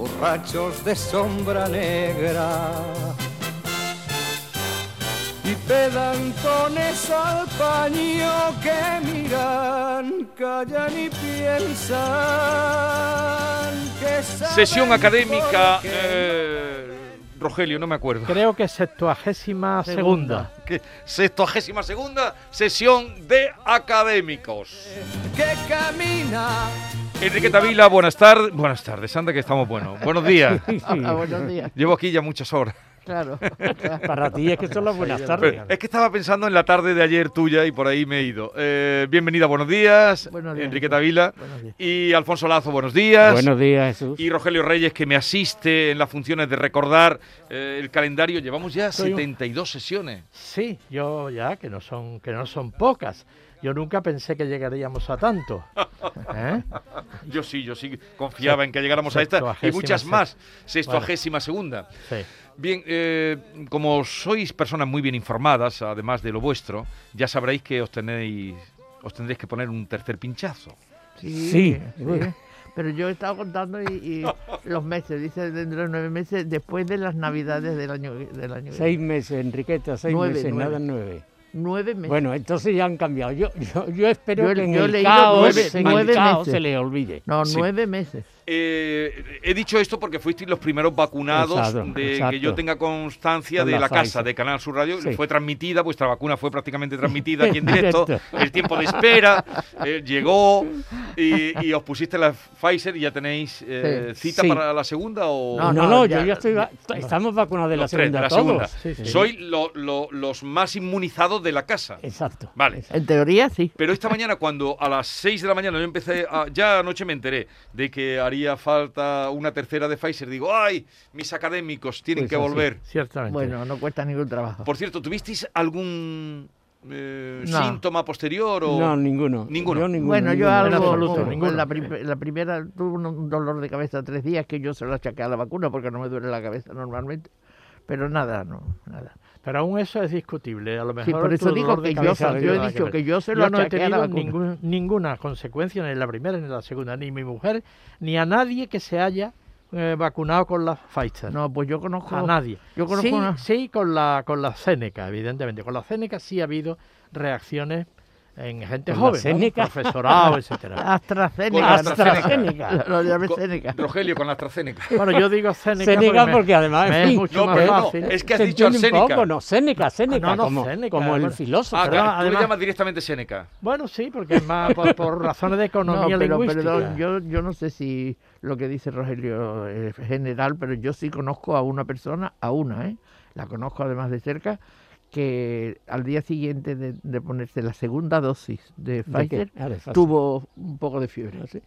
borrachos de sombra negra. Y pedantones al paño que miran, callan y piensan que Sesión académica. eh, Rogelio, no me acuerdo. Creo que septuagésima segunda. Que sextuagésima segunda sesión de académicos. que camina Enrique Tavila, buenas tardes. Buenas tardes, anda que estamos buenos. Buenos días. Ah, buenos días, Llevo aquí ya muchas horas. claro. Para ti es que son las buenas Pero tardes. es que estaba pensando en la tarde de ayer tuya y por ahí me he ido. Eh, bienvenida, buenos días. Buenos días. Enrique Tavila. Buenos días. Y Alfonso Lazo, buenos días. Buenos días, Jesús. Y Rogelio Reyes, que me asiste en las funciones de recordar eh, el calendario. Llevamos ya Soy un- 72 sesiones. Sí, yo ya, que no son, que no son pocas. Yo nunca pensé que llegaríamos a tanto. ¿Eh? Yo sí, yo sí confiaba en que llegáramos a esta y muchas más. Sextuagésima segunda. Sí. Bien, eh, como sois personas muy bien informadas, además de lo vuestro, ya sabréis que os tenéis, os tendréis que poner un tercer pinchazo. Sí, Sí. Pero yo he estado contando y, y los meses, dice dentro de nueve meses, después de las navidades del año del año. Seis meses, Enriqueta, seis Nueve, meses, nueve. nada nueve. Nueve meses. Bueno, entonces ya han cambiado. Yo, yo, yo espero Yo- que en el caos, nueve- en nueve el caos meses. se le olvide. no, sí. nueve meses. Eh, he dicho esto porque fuisteis los primeros vacunados Exacto, de exacto. que yo tenga constancia Con de la la, casa de Canal Sur Radio. Sí. Fue transmitida, vuestra vacuna fue prácticamente transmitida aquí en directo. El tiempo de espera eh, llegó y, y os pusiste la Pfizer y ya tenéis eh, Sí. cita Sí. para la segunda o No, No, no, no, ya- yo ya estoy. va- estamos vacunados de la tres, segunda de la todos. segunda. Sí, sí. Sois lo- lo- los más inmunizados de la casa. Exacto. Vale. En teoría sí. Pero esta mañana, cuando a las 6 de la mañana yo empecé, a- ya anoche me enteré de que haría falta una tercera de Pfizer, digo, ¡ay! Mis académicos tienen Pues que así. volver. Ciertamente. Bueno, no cuesta ningún trabajo. Por cierto, ¿tuvisteis algún eh, No. síntoma posterior? O... No, ninguno. Ninguno. Yo ninguno, Bueno, yo ninguno. algo, absoluto, como- ninguno. la, prim- la primera tuve un- un dolor de cabeza tres días que yo se lo achaqué a la vacuna porque no me duele la cabeza normalmente. Pero nada, no, nada. Pero aún eso es discutible. A lo mejor Sí, por eso digo que yo, yo he dicho ver. que yo se lo Yo no he tenido ningún- ninguna consecuencia ni en la primera ni en la segunda, ni mi mujer, ni a nadie que se haya eh, vacunado con la Pfizer. No, pues yo conozco a nadie. Yo conozco sí, una- sí, con la con la Seneca, evidentemente. Con la Seneca sí ha habido reacciones en gente ¿Con la joven, ¿no? Seneca? profesorado, etcétera. AstraZeneca. AstraZeneca. Lo, llamé Seneca. Rogelio con la AstraZeneca. Bueno, yo digo Seneca, Seneca porque además, es mucho No, más pero no, fácil. es que has se dicho un poco, no, Séneca, Séneca, no, no, como, Séneca, como el bueno. filósofo. Ah, Pero claro, tú le llamas directamente Seneca. Bueno, sí, porque es más por, por razones de No, economía pero lingüística. perdón, yo, yo no sé si lo que dice Rogelio es general, pero yo sí conozco a una persona, a una, ¿eh? la conozco además de cerca, que al día siguiente de, de ponerse la segunda dosis de. Pfizer Ah, de tuvo un poco de fiebre. Sí.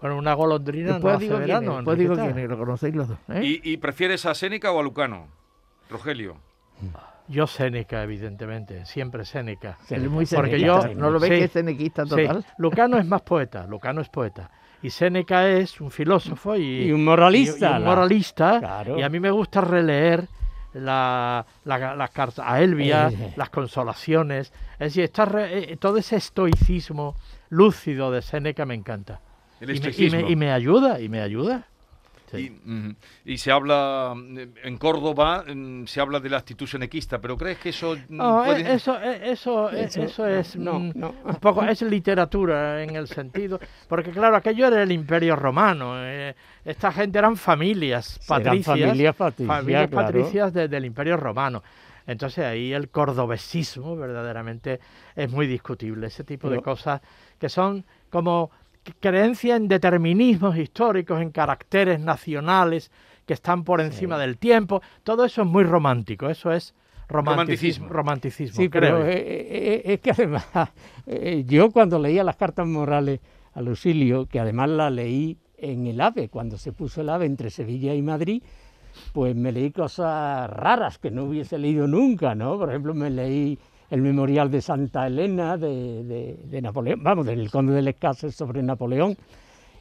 Bueno, una golondrina Después no hace digo quién verano. es, después digo quién es, lo conocéis los dos. ¿eh? ¿Y, y prefieres a Seneca o a Lucano? Rogelio. Yo Séneca, evidentemente, siempre Séneca. Porque senequista, yo- ¿No lo ves sí, que es senequista Sí, total? Lucano es más poeta, Lucano es poeta. Y Séneca es un filósofo y, Y un moralista, y- y un la- moralista. Claro. Y a mí me gusta releer la, la, las cartas a Elvia, Eh. las consolaciones. Es decir, está re- eh, todo ese estoicismo lúcido de Séneca me encanta. El Y me, y, estoicismo. me, y me ayuda, y me ayuda. Sí. Y, se habla, mm, en Córdoba, mm, se habla de la actitud senequista, pero ¿crees que eso mm, No, puede- eso, eh, eso, eh, Eso, eso es no, mm, no. un poco es literatura en el sentido, porque claro, aquello era el Imperio Romano. eh, esta gente eran familias Eran patricias, familias patricias, familias claro. patricias de- del Imperio Romano. Entonces ahí el cordobesismo verdaderamente es muy discutible. Ese tipo de cosas que son como creencia en determinismos históricos, en caracteres nacionales que están por encima del tiempo. Todo eso es muy romántico. Eso es romanticismo. Romanticismo. Romanticismo, Sí, creo pero yo. eh, eh, es que además, eh, yo cuando leía las cartas morales a Lucilio, que además la leí en el AVE, cuando se puso el AVE entre Sevilla y Madrid, pues me leí cosas raras que no hubiese leído nunca, ¿no? Por ejemplo, me leí el memorial de Santa Elena de, de- de Napoleón, vamos, del conde de Les Cases sobre Napoleón,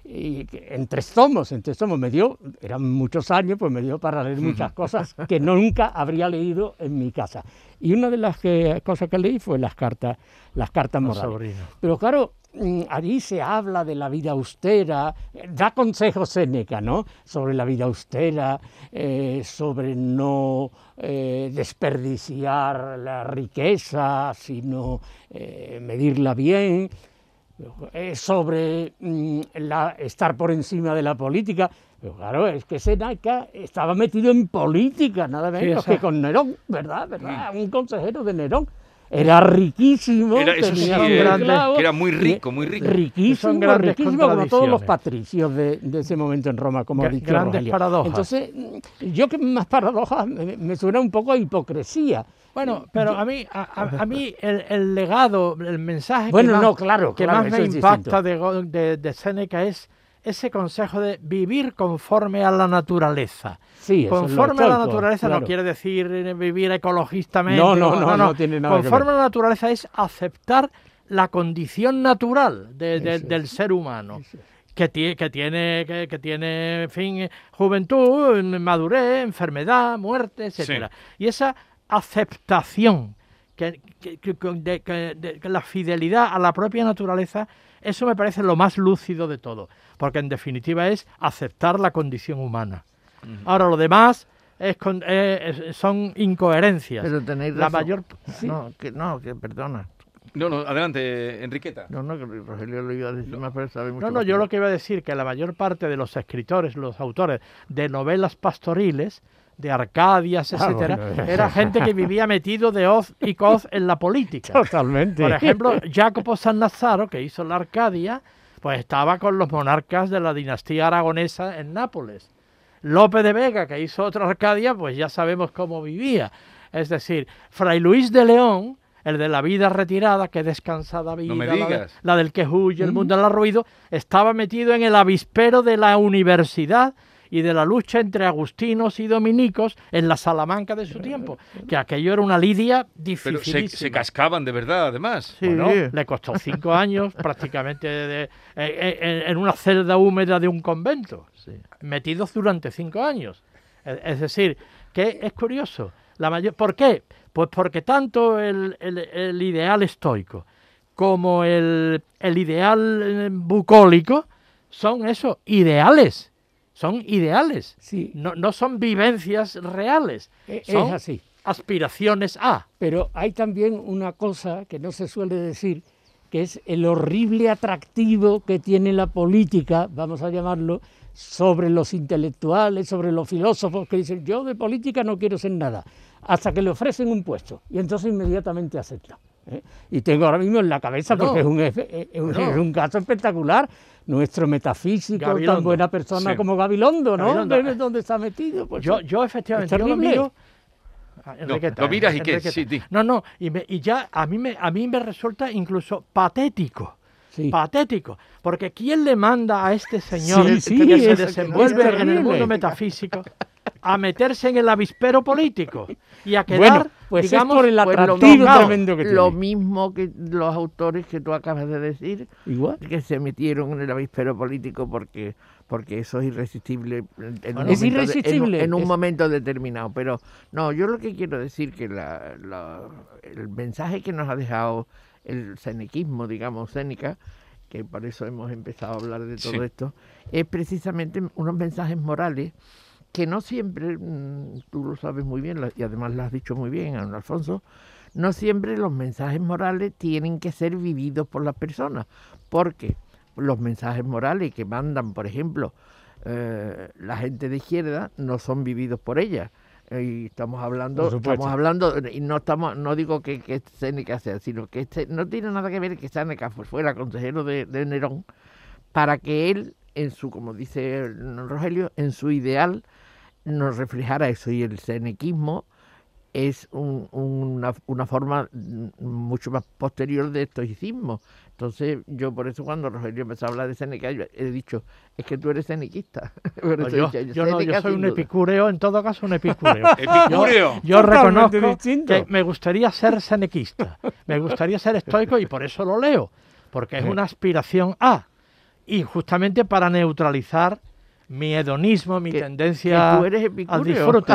y en tres tomos, en tres tomos me dio, eran muchos años, pues me dio para leer muchas cosas que nunca habría leído en mi casa. Y una de las que- cosas que leí fue las cartas, las cartas morales. Pero claro, allí se habla de la vida austera, eh, da consejos Séneca, ¿no? Sobre la vida austera, eh, sobre no eh, desperdiciar la riqueza, sino eh, medirla bien, sobre mm, la- estar por encima de la política. Pero claro, es que Seneca estaba metido en política, nada menos que con Nerón, ¿verdad? ¿verdad? Un consejero de Nerón. Era riquísimo, Era, eso sí, grandes- muy rico, muy rico. Riquísimo, riquísimo como todos los patricios de, de ese momento en Roma, como ha Gra- dicho grandes Rogelio. paradojas. Entonces, yo que más paradojas me, me suena un poco a hipocresía. Bueno, pero a mí, a, a- a mí el, el legado, el mensaje Bueno, que más, no, claro, que claro, más eso me impacta de, de, de Séneca es ese consejo de vivir conforme a la naturaleza. Sí, Conforme a la naturaleza no quiere decir eh, vivir ecologistamente. No, no, no, no tiene nada que Conforme a la naturaleza es aceptar la condición natural del ser humano. Que, que tiene, que, que tiene, en fin, eh, juventud, madurez, enfermedad, muerte, etcétera. Y esa aceptación, que, de, de- que la fidelidad a la propia naturaleza, eso me parece lo más lúcido de todo, porque en definitiva es aceptar la condición humana. Ahora lo demás es con- eh, es- son incoherencias. Pero tenéis la razón. mayor No, que no, que perdona. No, no, adelante, Enriqueta. No, no, que Rogelio lo iba a decir más, pero sabe mucho No, no, yo lo que iba a decir que la mayor parte de los escritores, los autores de novelas pastoriles, de Arcadias, Ah, etcétera, bueno. era gente que vivía metido de hoz y coz en la política. Totalmente. Por ejemplo, Jacopo San Nazzaro, que hizo la Arcadia, pues estaba con los monarcas de la dinastía aragonesa en Nápoles. Lope de Vega, que hizo otra Arcadia, pues ya sabemos cómo vivía. Es decir, Fray Luis de León, el de la vida retirada, que descansada vida, me la, de- la del que huye, el mundo del ruido, estaba metido en el avispero de la universidad y de la lucha entre agustinos y dominicos en la Salamanca de su tiempo, que aquello era una lidia Pero se, difícil. se cascaban de verdad, además. Sí. Bueno, le costó cinco años prácticamente de- eh, eh, en una celda húmeda de un convento, metidos durante cinco años. Es, es decir, que es curioso. La mayor, ¿Por qué? Pues porque tanto el, el- el ideal estoico como el, el ideal eh, bucólico son eso, ideales. Son ideales. Sí, No, no son vivencias reales. e- es Son así. aspiraciones a. Pero hay también una cosa que no se suele decir, que es el horrible atractivo que tiene la política, vamos a llamarlo, sobre los intelectuales, sobre los filósofos que dicen, yo de política no quiero ser nada, hasta que le ofrecen un puesto, y entonces inmediatamente acepta. ¿eh? Y tengo ahora mismo en la cabeza, porque es, un, efe- es un- No. es un caso espectacular, nuestro metafísico, Gabilondo. tan buena persona Sí. como Gabilondo, ¿no? Gabilondo. ¿Ves ¿Dónde está metido? Pues Yo, yo efectivamente yo lo miro. Ah, Enriqueta, lo miras y qué, Enriqueta. sí, di. No, no, y, me- y ya a mí, me, a mí me resulta incluso patético. Sí. Patético, porque ¿quién le manda a este señor Sí, sí, que se es- desenvuelve es en el mundo metafísico a meterse en el avispero político y a quedar, Bueno, pues es digamos, por el Pues lo atractivo mismo- tremendo que tiene. Lo mismo que los autores que tú acabas de decir, Igual. que se metieron en el avispero político porque porque eso es irresistible en, Bueno, es de- en irresistible, en un es- momento determinado. Pero no, yo lo que quiero decir que la- la- el mensaje que nos ha dejado el cenequismo, digamos, Séneca, que por eso hemos empezado a hablar de todo Sí. esto, es precisamente unos mensajes morales que no siempre, mm, tú lo sabes muy bien, y además lo has dicho muy bien, Alfonso, no siempre los mensajes morales tienen que ser vividos por las personas, porque los mensajes morales que mandan, por ejemplo, eh, la gente de izquierda, no son vividos por ella. Y estamos hablando, estamos hablando, y no estamos, no digo que, que Séneca sea, sino que este, no tiene nada que ver que Séneca fu- fuera consejero de, de Nerón, para que él, en su, como dice el Rogelio, en su ideal, nos reflejara eso. Y el senequismo es un- una, una forma mucho más posterior de estoicismo. Entonces, yo por eso cuando Rogelio empezó a hablar de Seneca, yo he dicho, es que tú eres No, he yo, dicho, yo no, yo soy un duda. epicúreo, en todo caso un epicúreo. Epicúreo. Yo reconozco distinto. que me gustaría ser senequista, me gustaría ser estoico y por eso lo leo, porque es una aspiración a, y justamente para neutralizar mi hedonismo, mi Que- tendencia que tú eres al epicúreo. disfrute.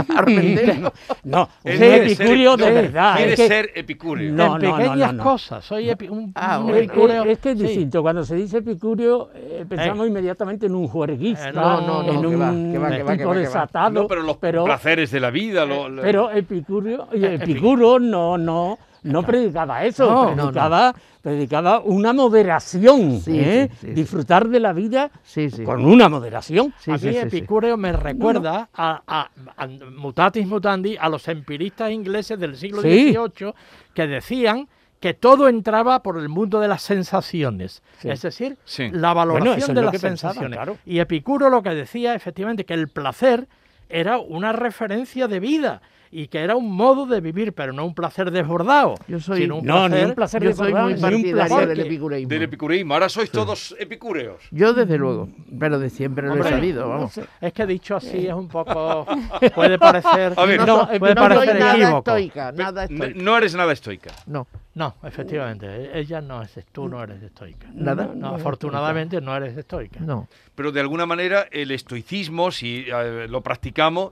No, un quiere ser epicurio de epi- verdad. Quiere es que- ser epicúreo. No, en no, no, pequeñas no, no. cosas, soy epi- un, Ah, un bueno. epicúreo. Es, es que es sí. distinto. Cuando se dice epicurio, eh, pensamos inmediatamente en un juerguista, Eh, no, no, no, en un tipo desatado. No, pero los placeres de la vida. lo- lo- pero Epicurio, y Epicuro no, no, no predicaba eso, No, no, predicaba, predicaba una moderación, Sí, ¿eh? sí, sí, sí. disfrutar de la vida Sí, sí. con una moderación. Sí, a mí sí, sí. Epicúreo me recuerda A, a- a- mutatis mutandi a los empiristas ingleses del siglo Sí. XVIII que decían que todo entraba por el mundo de las sensaciones, Sí. es decir, Sí. la valoración Bueno, eso es de las pensaban, sensaciones. claro. Y Epicuro lo que decía efectivamente que el placer era una referencia de vida y que era un modo de vivir, pero no un placer desbordado, Yo soy- sino un No, ni placer un placer Yo soy desbordado, muy ni un partidario placer del epicureísmo. Del epicureísmo. Ahora sois todos epicúreos. Yo desde luego, pero de siempre lo he Hombre, sabido, no vamos. sé. Es que dicho así es un poco puede parecer A ver, no, no, soy- puede no soy parecer nada equívoco. estoica, nada estoica. No eres nada estoica. No, No, efectivamente, e- ella no es, tú no eres estoica. nada. No, afortunadamente no eres estoica. No. Pero de alguna manera el estoicismo, si eh, lo practicamos,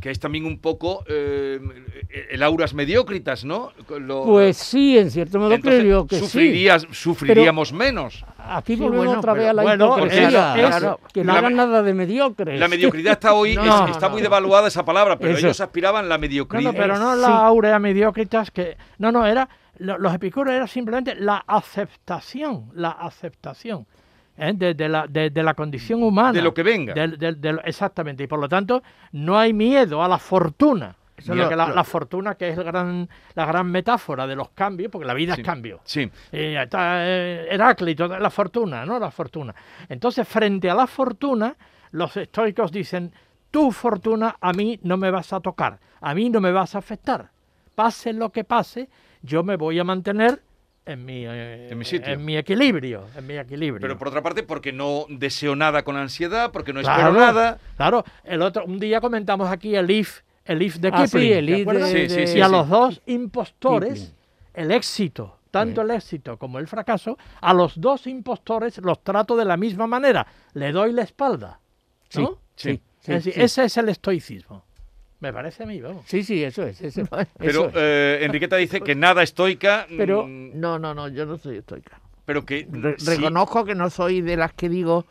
que es también un poco eh, el auras mediocritas, ¿no? Lo- Pues sí, en cierto modo entonces creo que sí. sufriríamos menos. Aquí Sí, volvemos bueno, otra vez a la bueno, hipocresía, claro, es claro. que no La- hagan nada de mediocres. La mediocridad está hoy, No, es- no, está no. muy devaluada esa palabra, pero Eso. ellos aspiraban la No, mediocridad. no, pero no sí. la aurea mediocritas que... No, no, era... lo- Los epicúreos era simplemente la aceptación, la aceptación ¿eh? de, de la, de, de la condición humana. De lo que venga. Exactamente, y por lo tanto no hay miedo a la fortuna. Eso lo- la, lo- la fortuna que es el gran, la gran metáfora de los cambios, porque la vida Sí. es cambio. Sí, Y está eh, Heráclito, la fortuna, ¿no? La fortuna. Entonces, frente a la fortuna, los estoicos dicen, tu fortuna a mí no me vas a tocar, a mí no me vas a afectar. Pase lo que pase, yo me voy a mantener en mi, eh, En mi sitio. en mi equilibrio, en mi equilibrio. pero por otra parte, porque no deseo nada con ansiedad, porque no Claro, espero nada. Claro, el otro, un día comentamos aquí el if, el if de Ah, sí, Kipling, el ¿te if de- acuerdas? Sí, sí, sí, y a sí. los dos impostores, Kipling. el éxito, tanto el éxito como el fracaso, a los dos impostores los trato de la misma manera, le doy la espalda. Sí, ¿no? sí, sí, Es decir, sí. ese es el estoicismo. Me parece a mí, vamos. Sí, sí, eso es. Eso, Pero eso es. eh, Enriqueta dice que nada estoica, Pero- mm, No, no, no, yo no soy estoica. pero que Re- sí, Reconozco que no soy de las que digo,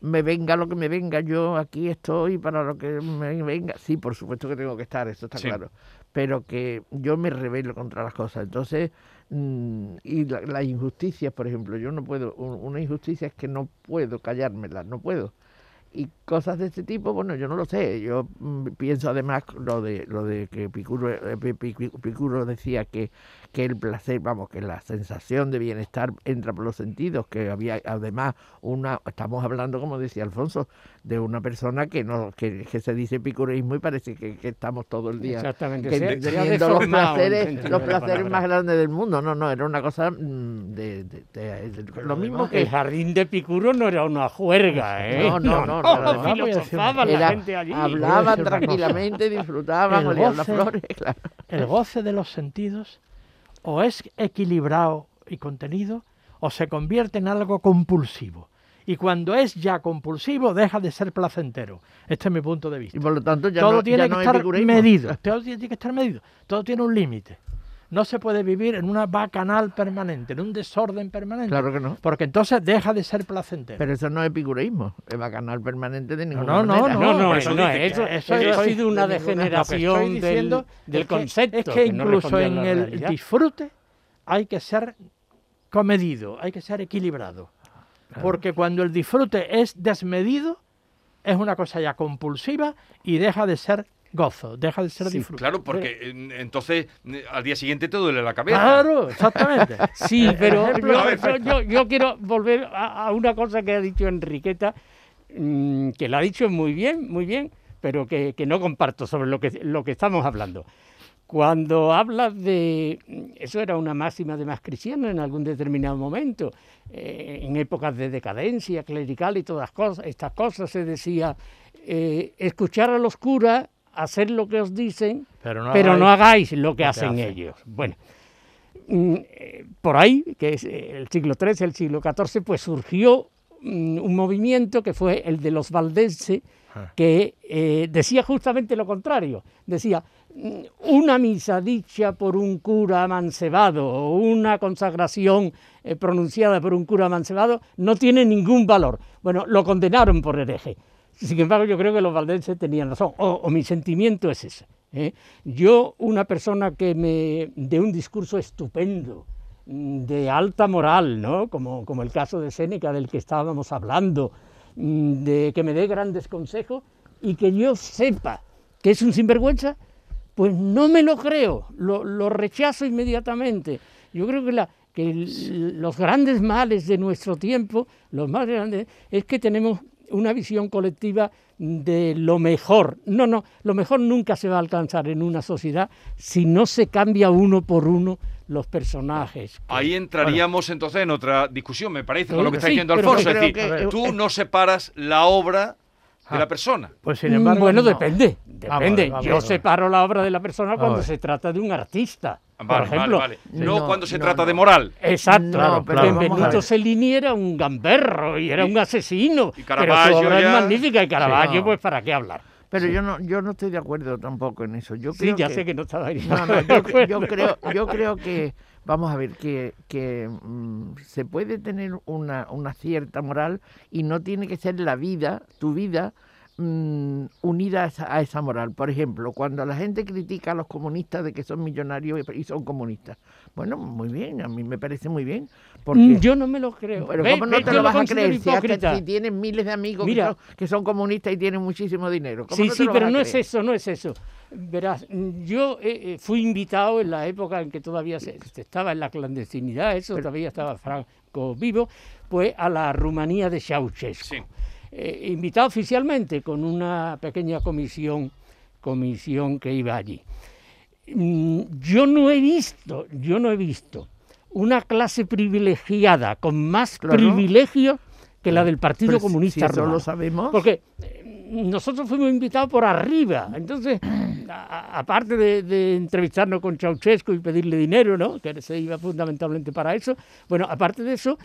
me venga lo que me venga, yo aquí estoy para lo que me venga. Sí, por supuesto que tengo que estar, eso está Sí. claro. Pero que yo me rebelo contra las cosas. Entonces, mm, y la- las injusticias, por ejemplo, yo no puedo, un- una injusticia es que no puedo callármela, no puedo. Y cosas de este tipo, bueno, yo no lo sé. Yo mm, pienso además lo de lo de que Epi- Epicuro decía que, que el placer, vamos, que la sensación de bienestar entra por los sentidos, que había además una, estamos hablando, como decía Alfonso, de una persona que no que, que se dice epicureísmo y parece que, que estamos todo el día Exactamente. que se- los placeres, los placeres más grandes del mundo. No, no, era una cosa mm, de, de- de- de- lo mismo que El jardín de Epicuro no era una juerga, ¿eh? No, no, no, no, no, no. filosofaban la Era- gente allí. Hablaban tranquilamente, disfrutaban, El olían las goce- flores, claro. El goce de los sentidos o es equilibrado y contenido o se convierte en algo compulsivo. Y cuando es ya compulsivo, deja de ser placentero. Este es mi punto de vista. Y por lo tanto ya todo no, tiene ya que no es estar medido. Todo tiene que estar medido. Todo tiene un límite. No se puede vivir en una bacanal permanente, en un desorden permanente. Claro que no. Porque entonces deja de ser placentero. Pero eso no es epicureísmo, es bacanal permanente de ninguna no, no, manera. No, no, por eso eso no es. Eso, eso eso ha es- sido una de ninguna- lo que estoy degeneración diciendo del, del es que- concepto. Es que, no incluso en el realidad. disfrute hay que ser comedido, hay que ser equilibrado. Porque cuando el disfrute es desmedido, es una cosa ya compulsiva y deja de ser gozo, deja de ser Sí, disfrute. Claro, porque en- entonces eh, al día siguiente te duele la cabeza. Claro, exactamente. Sí, pero ejemplo, yo, quiero volver a, a una cosa que ha dicho Enriqueta, mm, que la ha dicho muy bien, muy bien, pero que, que no comparto sobre lo que, lo que estamos hablando. Cuando habla de, eso era una máxima de más cristiana en algún determinado momento, eh, en épocas de decadencia clerical y todas cosas, estas cosas, se decía, eh, escuchar a los curas, hacer lo que os dicen, Pero no pero no hagáis lo que hacen hacen. ellos. Bueno, mm, eh, por ahí, que es eh, el siglo XIII, el siglo XIV, pues surgió mm, un movimiento que fue el de los valdenses, Ah. que eh, decía justamente lo contrario. Decía, mm, una misa dicha por un cura amancebado o una consagración eh, pronunciada por un cura amancebado no tiene ningún valor. Bueno, lo condenaron por hereje. Sin embargo, yo creo que los valdenses tenían razón, o, o mi sentimiento es ese. ¿eh? Yo, una persona que me de un discurso estupendo, mm, de alta moral, ¿no? como, como el caso de Séneca del que estábamos hablando, mm, de que me dé grandes consejos y que yo sepa que es un sinvergüenza, pues no me lo creo, lo, lo rechazo inmediatamente. Yo creo que, la- que el- los grandes males de nuestro tiempo, los más grandes, es que tenemos una visión colectiva de lo mejor. No, no, lo mejor nunca se va a alcanzar en una sociedad si no se cambia uno por uno los personajes. Ahí entraríamos entonces en otra discusión, me parece, con lo que está sí, diciendo Alfonso. Es decir, que- tú no separas la obra de la persona. Pues sin embargo. Bueno, no. depende, depende. vamos, Yo vamos. separo la obra de la persona cuando se trata de un artista. Vale, por ejemplo, vale, vale. No, no, cuando se no, trata no. de moral. Exacto, Claro, pero claro, Benvenuto. Cellini era un gamberro y era Y- un asesino. y pero Caravaggio su obra ya- es magnífica y Caravaggio, pues para qué hablar. Pero yo no, yo no estoy de acuerdo tampoco en eso. Yo Sí, creo ya que, sé que no estaba ahí. No, no, de yo, acuerdo. yo creo, yo creo que, vamos a ver, que, que mm, se puede tener una, una cierta moral y no tiene que ser la vida, tu vida, mm, unida a esa, a esa moral. Por ejemplo, cuando la gente critica a los comunistas de que son millonarios y- son comunistas, bueno, muy bien, a mí me parece muy bien. Porque, Mm, Yo no me lo creo. pero Ve- ¿cómo no ve, te lo vas a creer si, hasta- hipócrita. si tienes miles de amigos que son, que son comunistas y tienen muchísimo dinero? ¿Cómo Sí, no te sí, lo vas pero a no es eso, no es eso. Verás, yo eh, eh, fui invitado en la época en que todavía se, se estaba en la clandestinidad, eso todavía estaba Franco vivo, pues a la Rumanía de Ceausescu. Sí. Eh, invitado oficialmente con una pequeña comisión, comisión que iba allí. Mm, Yo no he visto, yo no he visto una clase privilegiada con más Claro. privilegios que la del Partido Pero si- Comunista si eso lo sabemos. Porque eh, nosotros fuimos invitados por arriba. Entonces, aparte de, de entrevistarnos con Ceausescu y pedirle dinero, ¿no? que se iba fundamentalmente para eso, bueno, aparte de eso,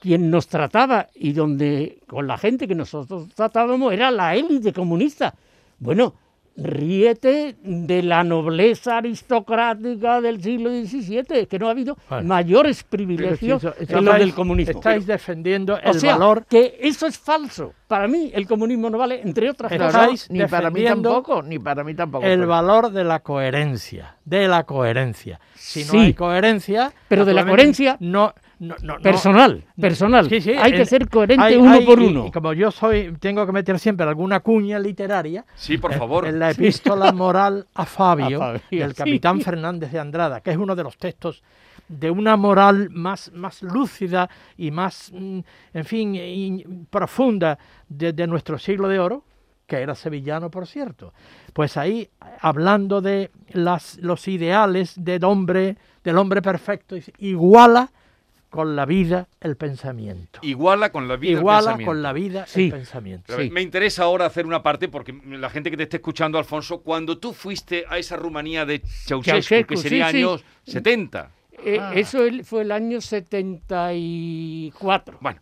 quien nos trataba y donde con la gente que nosotros tratábamos era la élite comunista. Bueno, ríete de la nobleza aristocrática del siglo XVII, que no ha habido mayores privilegios eso- eso que los Estáis- del comunismo. Estáis defendiendo O el sea, valor. que eso es falso. Para mí el comunismo no vale, entre otras cosas. ni para mí tampoco, ni para mí tampoco. El pero- valor de la coherencia. De la coherencia. Si no Sí. hay coherencia. Pero de la coherencia No. No, no, no- Personal, personal. Sí, sí, Hay que ser coherente hay- uno hay- por uno. Y como yo soy, tengo que meter siempre alguna cuña literaria. Sí, por eh, favor. En la epístola moral a Fabio, A Fabio, del sí. capitán Fernández de Andrada, que es uno de los textos de una moral más, más lúcida y más, mm, en fin, y- profunda de, de nuestro siglo de oro, que era sevillano, por cierto. Pues ahí, hablando de las, los ideales del hombre, del hombre perfecto, iguala con la vida el pensamiento. Iguala con la vida el Iguala pensamiento. con la vida Sí. el pensamiento. Sí. Me interesa ahora hacer una parte porque la gente que te esté escuchando, Alfonso, cuando tú fuiste a esa Rumanía de Ceausescu, Ceausescu, que sería sí. años 70, Eh, Ah. Eso fue el año 74. bueno,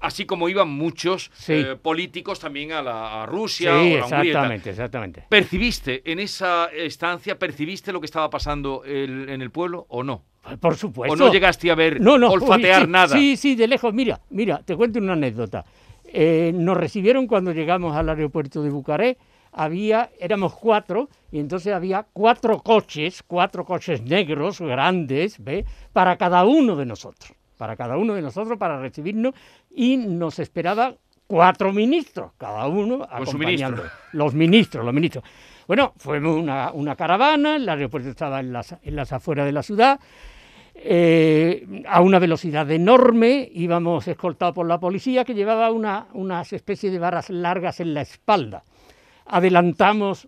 así como iban muchos Sí. eh, políticos también a, la, a Sí, Rusia o a Hungría exactamente, exactamente. ¿Percibiste en esa estancia, percibiste lo que estaba pasando el- en el pueblo o no? Por supuesto. ¿O no llegaste a ver, No, no, olfatear uy, sí, nada? Sí, sí, de lejos. Mira, mira, te cuento una anécdota. Eh, nos recibieron cuando llegamos al aeropuerto de Bucarest. Había, éramos cuatro, y entonces había cuatro coches, cuatro coches negros grandes, ¿ve? Para cada uno de nosotros, para cada uno de nosotros, para recibirnos, y nos esperaban cuatro ministros, cada uno acompañando. ministro. Los ministros, los ministros. Bueno, fuimos una, una caravana, el aeropuerto estaba en las, en las afueras de la ciudad, eh, a una velocidad enorme, íbamos escoltados por la policía que llevaba una, unas especies de varas largas en la espalda. Adelantamos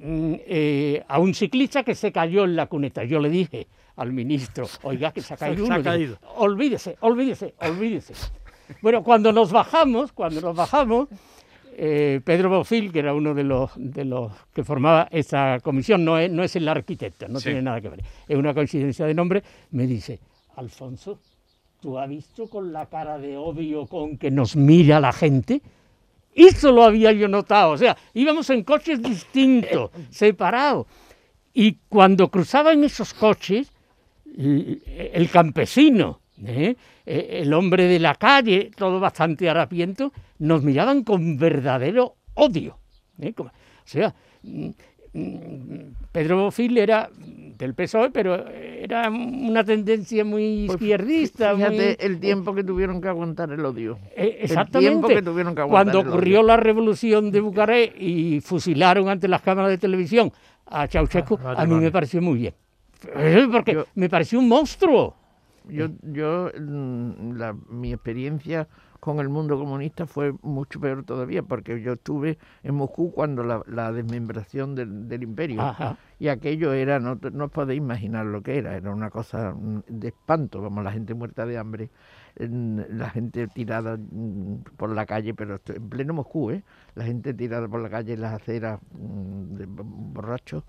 mm, eh, a un ciclista que se cayó en la cuneta. Yo le dije al ministro, oiga, que se ha caído Se ha uno. Dice, caído. olvídese, olvídese, olvídese. Bueno, cuando nos bajamos, cuando nos bajamos, eh, Pedro Bofil, que era uno de los, de los que formaba esa comisión, no es, no es el arquitecto, no Sí. tiene nada que ver, es una coincidencia de nombre, me dice, Alfonso, ¿tú has visto con la cara de odio con que nos mira la gente? Eso lo había yo notado, o sea, íbamos en coches distintos, separados. Y cuando cruzaban esos coches, el, campesino, ¿eh? Eh, el hombre de la calle, todo bastante harapiento, nos miraban con verdadero odio. ¿eh? O sea, mm, Pedro Bofil era del PSOE, pero era una tendencia muy Pues, izquierdista. muy- Fíjate el tiempo que tuvieron que aguantar el odio. eh, el Exactamente. tiempo que tuvieron que aguantar Cuando el ocurrió odio. la revolución de Bucarest y fusilaron ante las cámaras de televisión a Ceausescu, Ah, vale, a mí vale. me pareció muy bien. Eh, Porque Yo- me pareció un monstruo. Yo, yo mm, la- mi experiencia con el mundo comunista fue mucho peor todavía, porque yo estuve en Moscú cuando la, la desmembración del, del imperio. Ajá. Y aquello era, no, os podéis imaginar lo que era, era una cosa mm, de espanto, como la gente muerta de hambre, la gente tirada mm, por la calle, pero en pleno Moscú, ¿eh? la gente tirada por la calle en las aceras mm, de bo- borrachos.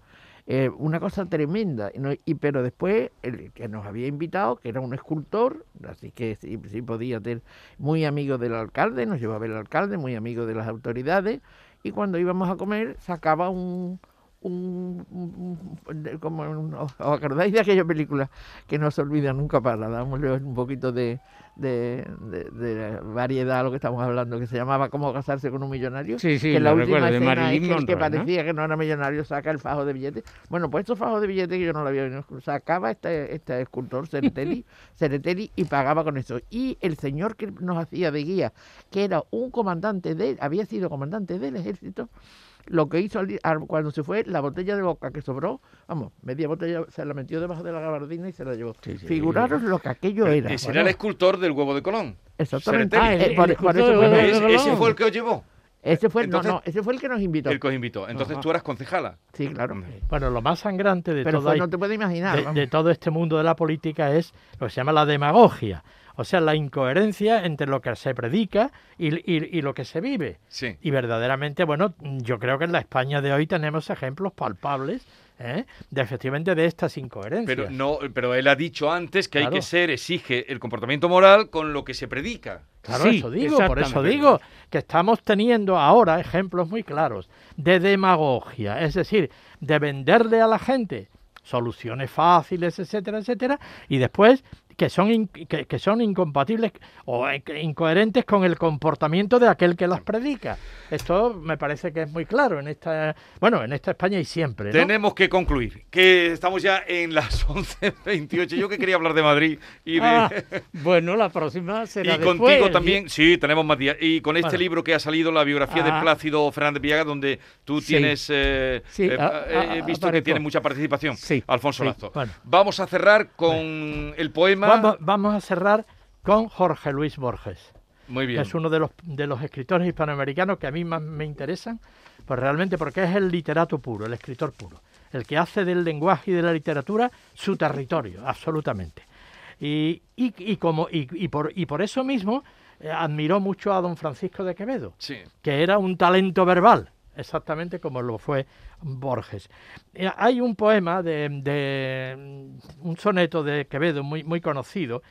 Eh, una cosa tremenda, y, no- y pero después el que nos había invitado, que era un escultor, así que sí, sí podía ser muy amigo del alcalde, nos llevaba el alcalde, muy amigo de las autoridades, y cuando íbamos a comer sacaba un, un, un- un- como un- ¿os acordáis de aquella película que no se olvida nunca para dámosle un poquito de, de, de- de variedad a lo que estamos hablando que se llamaba cómo casarse con un millonario Sí, sí, que en la última recuerdo, de escena es que el que Monroe, ¿no? parecía que no era millonario saca el fajo de billetes bueno pues estos fajos de billetes que yo no lo había visto sacaba este, este escultor Ceretelli, Ceretelli y pagaba con eso. Y el señor que nos hacía de guía que era un comandante de había sido comandante del ejército lo que hizo al cuando se fue, la botella de boca que sobró, vamos, media botella se la metió debajo de la gabardina y se la llevó. Sí, sí. Figuraros lo que aquello era. Ese Bueno, era el escultor del huevo de Colón. exactamente. Ah, el- por, por eso fue- Ese, Colón. ese fue el que os llevó. ese fue, Entonces- no, no, ese fue el que nos invitó. El que os invitó. Entonces Ajá. tú eras concejala. Sí, claro. Bueno, lo más sangrante de, Pero toda fue- no te puedes imaginar. de todo este mundo de la política es lo que se llama la demagogia, o sea, la incoherencia entre lo que se predica y, y- y lo que se vive. Sí. Y verdaderamente, bueno, yo creo que en la España de hoy tenemos ejemplos palpables ¿eh? de efectivamente de estas incoherencias. Pero no, pero él ha dicho antes que hay que ser, exige el comportamiento moral con lo que se predica. Claro, Sí, eso digo, por eso digo que estamos teniendo ahora ejemplos muy claros de demagogia, es decir, de venderle a la gente soluciones fáciles, etcétera, etcétera, y después que son que, que son incompatibles o eh, incoherentes con el comportamiento de aquel que las predica. Esto me parece que es muy claro en esta, bueno, en esta España y siempre. ¿no? Tenemos que concluir, que estamos ya en las 11.28. Yo que quería hablar de Madrid y de... Ah, bueno, la próxima será Y después, contigo también, sí, tenemos más días. Y con este Bueno. libro que ha salido, la biografía de Ah. Plácido Fernández Villaga, donde tú Sí. tienes, eh, Sí, eh, he visto que tiene mucha participación, Sí, Alfonso. Lazo. Bueno. Vamos a cerrar con el poema. Vamos, vamos a cerrar con Jorge Luis Borges. Muy bien. es uno de los, de los escritores hispanoamericanos que a mí más me interesan, pues realmente porque es el literato puro, el escritor puro, el que hace del lenguaje y de la literatura su territorio, absolutamente. Y, y, y como, y, y por, y por eso mismo eh, admiró mucho a don Francisco de Quevedo, Sí. que era un talento verbal, exactamente como lo fue Borges. Eh, Hay un poema de, de mm, un soneto de Quevedo muy, muy conocido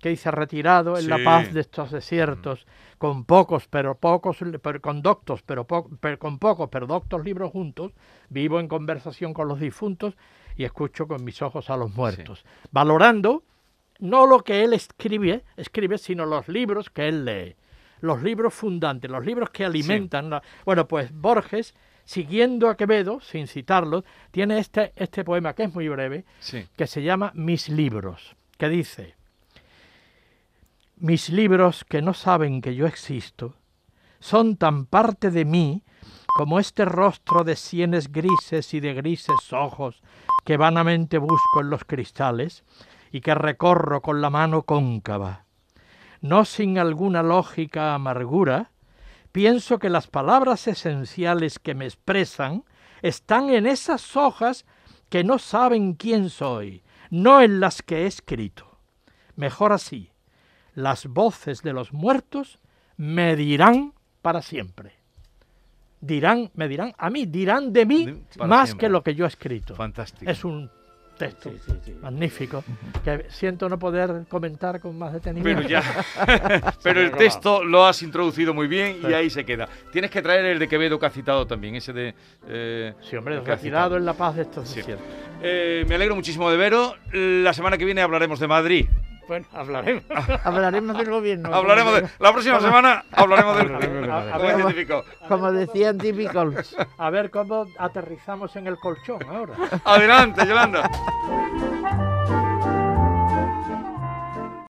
que dice retirado en la paz de estos desiertos, con pocos pero pocos, pero con doctos pero, po- pero con pocos pero doctos libros juntos, vivo en conversación con los difuntos y escucho con mis ojos a los muertos, valorando no lo que él escribe, escribe, sino los libros que él lee, los libros fundantes, los libros que alimentan. la- Bueno, pues Borges, siguiendo a Quevedo, sin citarlo, tiene este, este poema que es muy breve, Sí. que se llama Mis libros, que dice, mis libros que no saben que yo existo, son tan parte de mí como este rostro de sienes grises y de grises ojos que vanamente busco en los cristales y que recorro con la mano cóncava. No sin alguna lógica amargura, pienso que las palabras esenciales que me expresan están en esas hojas que no saben quién soy, no en las que he escrito. Mejor así, las voces de los muertos me dirán para siempre. Dirán, me dirán a mí, dirán de mí para más siempre. que lo que yo he escrito. Fantástico. Es un texto Sí, sí, sí. magnífico que siento no poder comentar con más detenimiento. Pero ya, pero el texto lo has introducido muy bien y ahí se queda. Tienes que traer el de Quevedo que has citado también, ese de... eh, Sí, hombre, retirado citado. en la paz de estos. Eh, me alegro muchísimo de veros. La semana que viene hablaremos de Madrid. Bueno, hablaremos. Hablaremos del gobierno. Hablaremos de... La próxima semana hablaremos del... Como científico. Como decían típicos. A ver cómo aterrizamos en el colchón ahora. Adelante, Yolanda.